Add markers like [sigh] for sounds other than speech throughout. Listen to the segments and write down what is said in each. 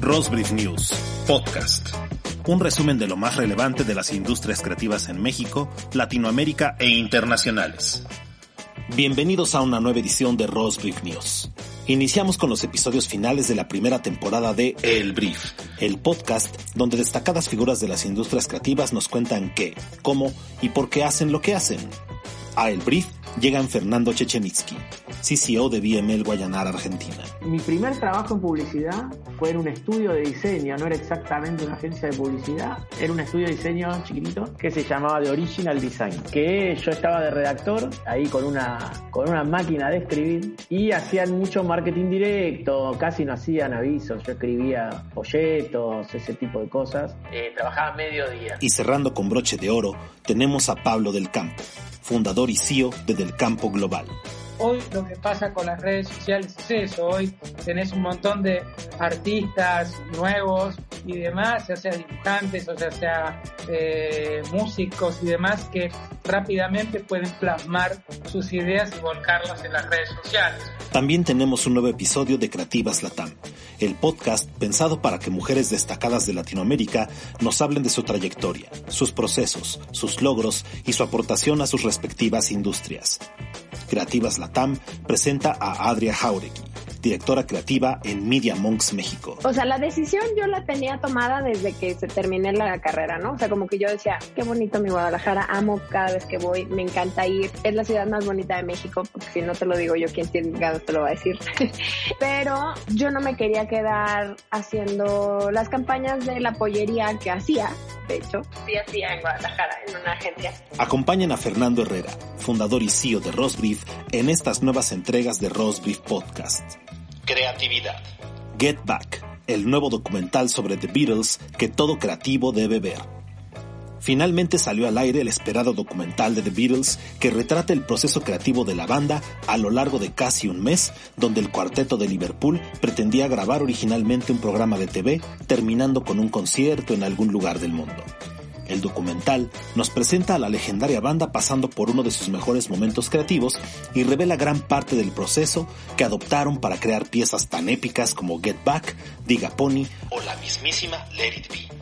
Rosbrief News, podcast. Un resumen de lo más relevante de las industrias creativas en México, Latinoamérica e internacionales. Bienvenidos a una nueva edición de Rosbrief News. Iniciamos con los episodios finales de la primera temporada de El Brief, el podcast donde destacadas figuras de las industrias creativas nos cuentan qué, cómo y por qué hacen lo que hacen. A El Brief llegan Fernando Chechenitsky, CCO de BML Guayanar, Argentina. Mi primer trabajo en publicidad fue en un estudio de diseño, no era exactamente una agencia de publicidad, era un estudio de diseño chiquitito que se llamaba The Original Design, que yo estaba de redactor ahí con una, con una máquina de escribir y hacían mucho marketing directo, casi no hacían avisos, yo escribía folletos, ese tipo de cosas, eh, trabajaba mediodía. Y cerrando con broche de oro, tenemos a Pablo del Campo, fundador y CEO de Del Campo Global. Hoy lo que pasa con las redes sociales es eso, hoy tenés un montón de artistas nuevos y demás, ya sea dibujantes o ya sea eh, músicos y demás que rápidamente pueden plasmar sus ideas y volcarlas en las redes sociales. También tenemos un nuevo episodio de Creativas Latam, el podcast pensado para que mujeres destacadas de Latinoamérica nos hablen de su trayectoria, sus procesos, sus logros y su aportación a sus respectivas industrias. Creativas Latam presenta a Adria Jauregui, directora creativa en Media Monks México. O sea, la decisión yo la tenía tomada desde que se terminé la carrera, ¿no? O sea, como que yo decía, qué bonito mi Guadalajara, amo cada vez que voy, me encanta ir, es la ciudad más bonita de México, porque si no te lo digo yo, ¿quién tiene te lo va a decir? [laughs] Pero yo no me quería quedar haciendo las campañas de la pollería que hacía, de hecho, sí hacía en Guadalajara, en una agencia. Acompañen a Fernando Herrera, fundador y CEO de Rosbrief, en estas nuevas entregas de Rosbrief Podcast. Creatividad. Get Back, el nuevo documental sobre The Beatles que todo creativo debe ver. Finalmente salió al aire el esperado documental de The Beatles que retrata el proceso creativo de la banda a lo largo de casi un mes, donde el cuarteto de Liverpool pretendía grabar originalmente un programa de TV, terminando con un concierto en algún lugar del mundo. El documental nos presenta a la legendaria banda pasando por uno de sus mejores momentos creativos y revela gran parte del proceso que adoptaron para crear piezas tan épicas como Get Back, Diga Pony o la mismísima Let It Be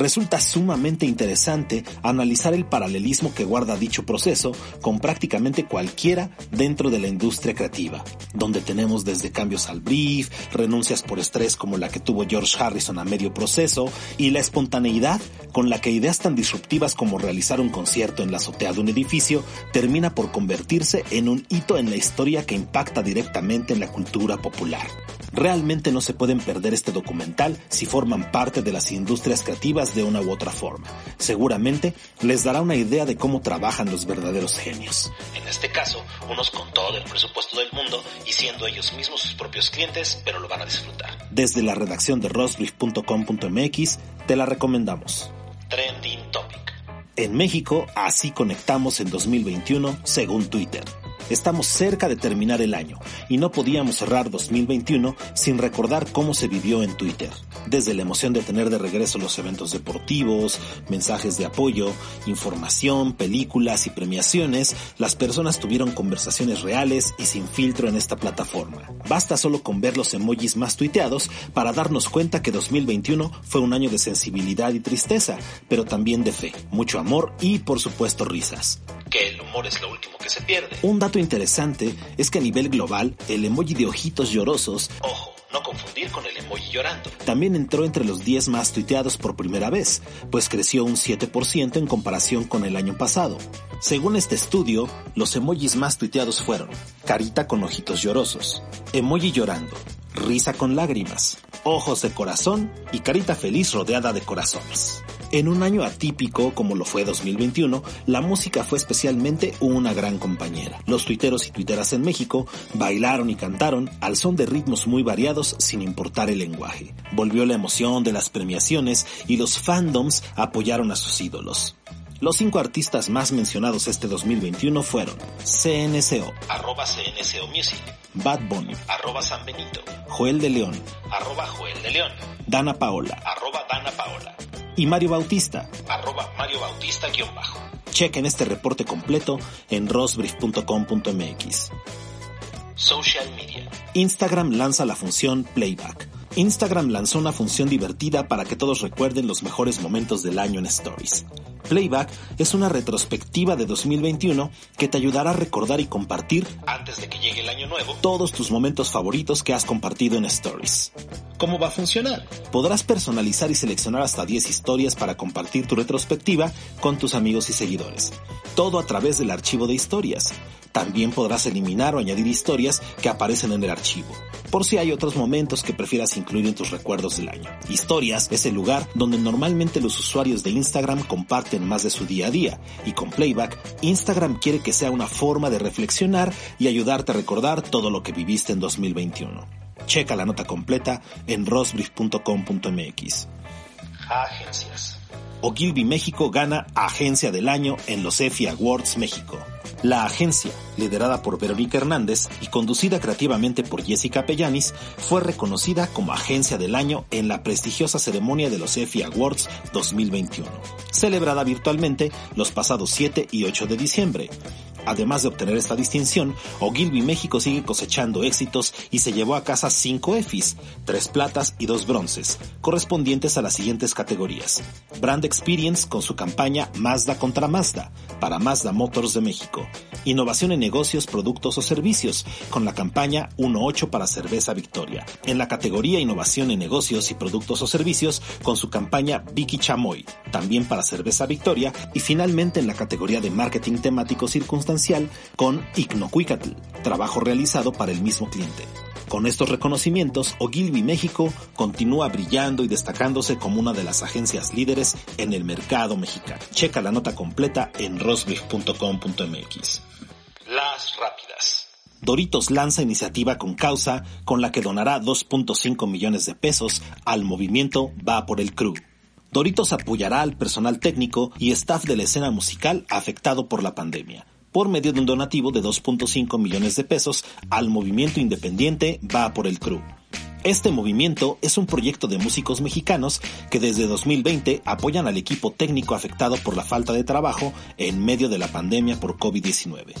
resulta sumamente interesante analizar el paralelismo que guarda dicho proceso con prácticamente cualquiera dentro de la industria creativa, donde tenemos desde cambios al brief, renuncias por estrés como la que tuvo George Harrison a medio proceso y la espontaneidad con la que ideas tan disruptivas como realizar un concierto en la azotea de un edificio termina por convertirse en un hito en la historia que impacta directamente en la cultura popular. Realmente no se pueden perder este documental si forman parte de las industrias creativas de una u otra forma. Seguramente les dará una idea de cómo trabajan los verdaderos genios. En este caso, unos con todo el presupuesto del mundo y siendo ellos mismos sus propios clientes, pero lo van a disfrutar. Desde la redacción de rosbrief.com.mx te la recomendamos. Trending Topic. En México, así conectamos en 2021, según Twitter. Estamos cerca de terminar el año y no podíamos cerrar 2021 sin recordar cómo se vivió en Twitter. Desde la emoción de tener de regreso los eventos deportivos, mensajes de apoyo, información, películas y premiaciones, las personas tuvieron conversaciones reales y sin filtro en esta plataforma. Basta solo con ver los emojis más tuiteados para darnos cuenta que 2021 fue un año de sensibilidad y tristeza, pero también de fe, mucho amor y por supuesto risas. Que el humor es lo último que se pierde. Un dato interesante es que a nivel global, el emoji de ojitos llorosos, ojo, no confundir con el emoji llorando, también entró entre los 10 más tuiteados por primera vez, pues creció un 7% en comparación con el año pasado. Según este estudio, los emojis más tuiteados fueron carita con ojitos llorosos, emoji llorando, risa con lágrimas, ojos de corazón y carita feliz rodeada de corazones. En un año atípico como lo fue 2021, la música fue especialmente una gran compañera. Los tuiteros y tuiteras en México bailaron y cantaron al son de ritmos muy variados sin importar el lenguaje. Volvió la emoción de las premiaciones y los fandoms apoyaron a sus ídolos. Los cinco artistas más mencionados este 2021 fueron CNCO, arroba CNCO Music, Bad Bunny, arroba San Benito, Joel de León, arroba Joel de León, Dana Paola, arroba Dana Paola, y Mario Bautista, arroba Mario Bautista guion bajo. Chequen este reporte completo en rosbrief.com.mx. Social Media. Instagram lanza la función Playback, Instagram lanzó una función divertida para que todos recuerden los mejores momentos del año en Stories. Playback es una retrospectiva de 2021 que te ayudará a recordar y compartir, antes de que llegue el año nuevo, todos tus momentos favoritos que has compartido en Stories. ¿Cómo va a funcionar? Podrás personalizar y seleccionar hasta 10 historias para compartir tu retrospectiva con tus amigos y seguidores. Todo a través del archivo de historias. También podrás eliminar o añadir historias que aparecen en el archivo, por si hay otros momentos que prefieras incluir en tus recuerdos del año. Historias es el lugar donde normalmente los usuarios de Instagram comparten más de su día a día, y con Playback, Instagram quiere que sea una forma de reflexionar y ayudarte a recordar todo lo que viviste en 2021. Checa la nota completa en rosbrief.com.mx. Ogilvy México gana Agencia del Año en los EFI Awards México. La agencia, liderada por Verónica Hernández y conducida creativamente por Jessica Pellanis, fue reconocida como Agencia del Año en la prestigiosa ceremonia de los EFI Awards 2021, celebrada virtualmente los pasados 7 y 8 de diciembre. Además de obtener esta distinción, Ogilvy México sigue cosechando éxitos y se llevó a casa cinco EFIs, tres platas y dos bronces, correspondientes a las siguientes categorías. Brand Experience con su campaña Mazda contra Mazda, para Mazda Motors de México. Innovación en negocios, productos o servicios, con la campaña 1.8 para Cerveza Victoria. En la categoría Innovación en negocios y productos o servicios, con su campaña Vicky Chamoy, también para Cerveza Victoria. Y finalmente en la categoría de Marketing temático circunstancial, con Ignocuicatl, trabajo realizado para el mismo cliente. Con estos reconocimientos, Ogilvy México continúa brillando y destacándose como una de las agencias líderes en el mercado mexicano. Checa la nota completa en rosbrief.com.mx. Las rápidas. Doritos lanza iniciativa con causa con la que donará 2.5 millones de pesos al movimiento Va por el Crew. Doritos apoyará al personal técnico y staff de la escena musical afectado por la pandemia por medio de un donativo de 2.5 millones de pesos al movimiento independiente Va por el Cru. Este movimiento es un proyecto de músicos mexicanos que desde 2020 apoyan al equipo técnico afectado por la falta de trabajo en medio de la pandemia por COVID-19.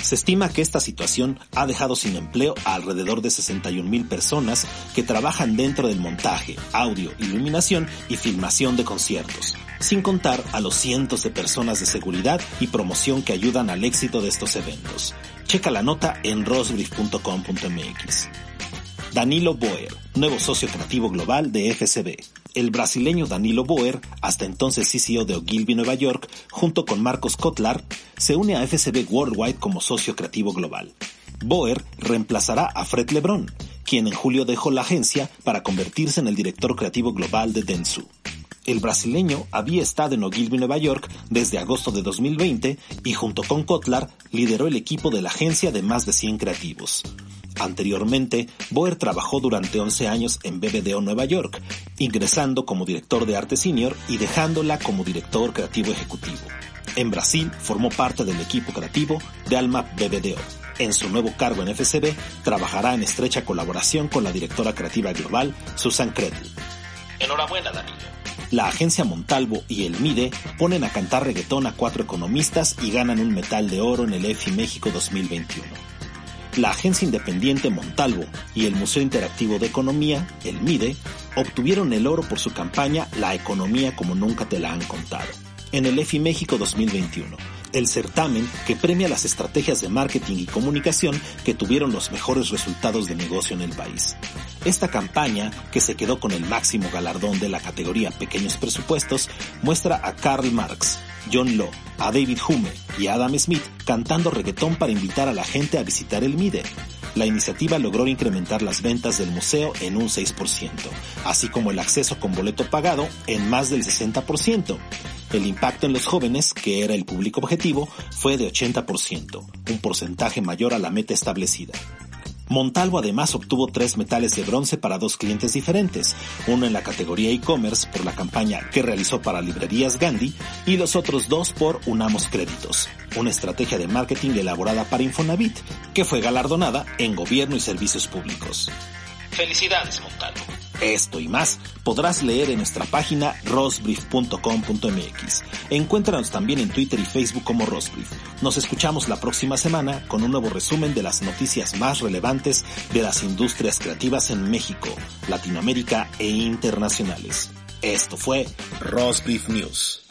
Se estima que esta situación ha dejado sin empleo a alrededor de 61 mil personas que trabajan dentro del montaje, audio, iluminación y filmación de conciertos, sin contar a los cientos de personas de seguridad y promoción que ayudan al éxito de estos eventos. Checa la nota en rosbrief.com.mx. Danilo Boer, nuevo socio creativo global de FCB. El brasileño Danilo Boer, hasta entonces CCO de Ogilvy Nueva York, junto con Marcos Kotlar, se une a FCB Worldwide como socio creativo global. Boer reemplazará a Fred Lebron, quien en julio dejó la agencia para convertirse en el director creativo global de Dentsu. El brasileño había estado en Ogilvy, Nueva York desde agosto de 2020 y junto con Kotlar lideró el equipo de la agencia de más de 100 creativos. Anteriormente, Boer trabajó durante 11 años en BBDO Nueva York, ingresando como director de arte senior y dejándola como director creativo ejecutivo. En Brasil formó parte del equipo creativo de Alma BBDO. En su nuevo cargo en FCB, trabajará en estrecha colaboración con la directora creativa global, Susan Kredl. Enhorabuena, Danilo. La agencia Montalvo y el MIDE ponen a cantar reggaetón a cuatro economistas y ganan un metal de oro en el EFI México 2021 la agencia independiente Montalvo y el Museo Interactivo de Economía, el MIDE, obtuvieron el oro por su campaña La economía como nunca te la han contado, en el EFI México 2021, el certamen que premia las estrategias de marketing y comunicación que tuvieron los mejores resultados de negocio en el país. Esta campaña, que se quedó con el máximo galardón de la categoría Pequeños Presupuestos, muestra a Karl Marx, John Law, a David Hume y a Adam Smith cantando reggaetón para invitar a la gente a visitar el MIDE. La iniciativa logró incrementar las ventas del museo en un 6%, así como el acceso con boleto pagado en más del 60%. El impacto en los jóvenes, que era el público objetivo, fue de 80%, un porcentaje mayor a la meta establecida. Montalvo además obtuvo tres metales de bronce para dos clientes diferentes, uno en la categoría e-commerce por la campaña que realizó para librerías Gandhi y los otros dos por Unamos Créditos, una estrategia de marketing elaborada para Infonavit, que fue galardonada en gobierno y servicios públicos. Felicidades, Montalvo. Esto y más podrás leer en nuestra página rosbrief.com.mx. Encuéntranos también en Twitter y Facebook como Rosbrief. Nos escuchamos la próxima semana con un nuevo resumen de las noticias más relevantes de las industrias creativas en México, Latinoamérica e internacionales. Esto fue Rosbrief News.